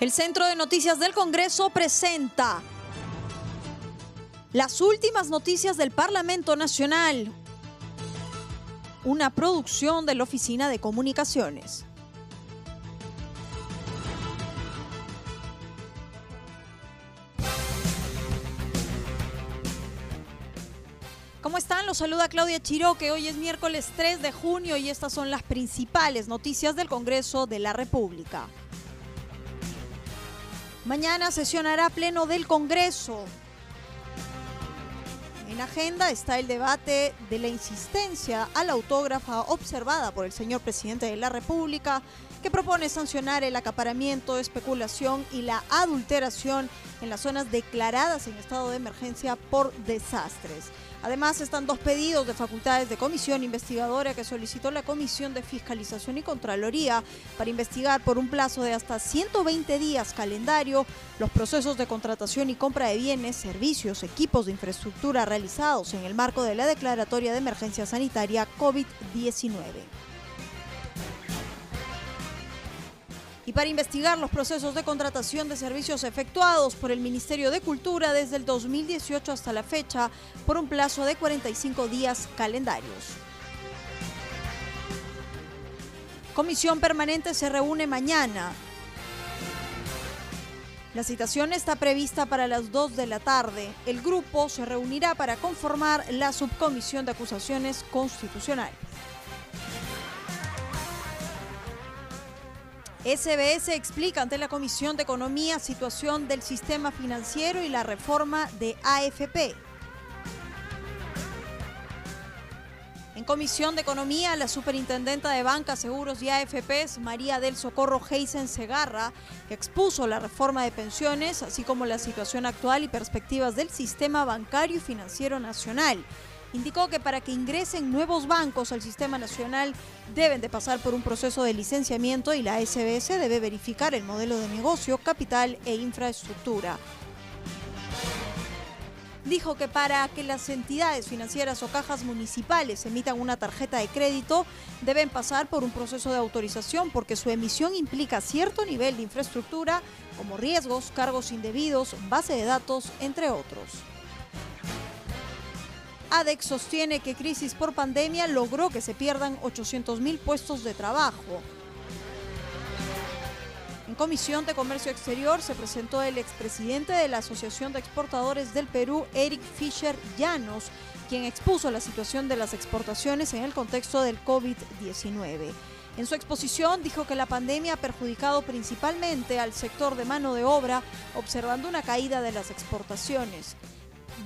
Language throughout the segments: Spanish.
El Centro de Noticias del Congreso presenta las últimas noticias del Parlamento Nacional, una producción de la Oficina de Comunicaciones. ¿Cómo están? Los saluda Claudia Chiroque. Hoy es miércoles 3 de junio y estas son las principales noticias del Congreso de la República. Mañana sesionará pleno del Congreso. En agenda está el debate de la insistencia a la autógrafa observada por el señor presidente de la República, que propone sancionar el acaparamiento, especulación y la adulteración en las zonas declaradas en estado de emergencia por desastres. Además, están dos pedidos de facultades de comisión investigadora que solicitó la Comisión de Fiscalización y Contraloría para investigar por un plazo de hasta 120 días calendario los procesos de contratación y compra de bienes, servicios, equipos de infraestructura realizados en el marco de la declaratoria de emergencia sanitaria COVID-19. Para investigar los procesos de contratación de servicios efectuados por el Ministerio de Cultura desde el 2018 hasta la fecha por un plazo de 45 días calendarios. Comisión permanente se reúne mañana. La citación está prevista para las 2 de la tarde. El grupo se reunirá para conformar la subcomisión de acusaciones constitucionales. SBS explica ante la Comisión de Economía situación del sistema financiero y la reforma de AFP. En Comisión de Economía, la superintendenta de Banca, Seguros y AFPs, María del Socorro Heisen Segarra, expuso la reforma de pensiones, así como la situación actual y perspectivas del sistema bancario y financiero nacional indicó que para que ingresen nuevos bancos al sistema nacional deben de pasar por un proceso de licenciamiento y la SBS debe verificar el modelo de negocio, capital e infraestructura. Dijo que para que las entidades financieras o cajas municipales emitan una tarjeta de crédito deben pasar por un proceso de autorización porque su emisión implica cierto nivel de infraestructura como riesgos, cargos indebidos, base de datos, entre otros. ADEX sostiene que crisis por pandemia logró que se pierdan 800.000 puestos de trabajo. En Comisión de Comercio Exterior se presentó el expresidente de la Asociación de Exportadores del Perú, Eric Fischer Llanos, quien expuso la situación de las exportaciones en el contexto del COVID-19. En su exposición dijo que la pandemia ha perjudicado principalmente al sector de mano de obra, observando una caída de las exportaciones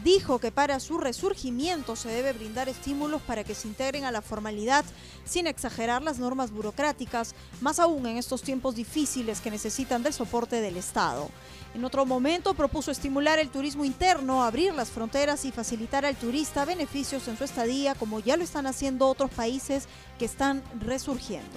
dijo que para su resurgimiento se debe brindar estímulos para que se integren a la formalidad sin exagerar las normas burocráticas, más aún en estos tiempos difíciles que necesitan del soporte del Estado. En otro momento propuso estimular el turismo interno, abrir las fronteras y facilitar al turista beneficios en su estadía, como ya lo están haciendo otros países que están resurgiendo.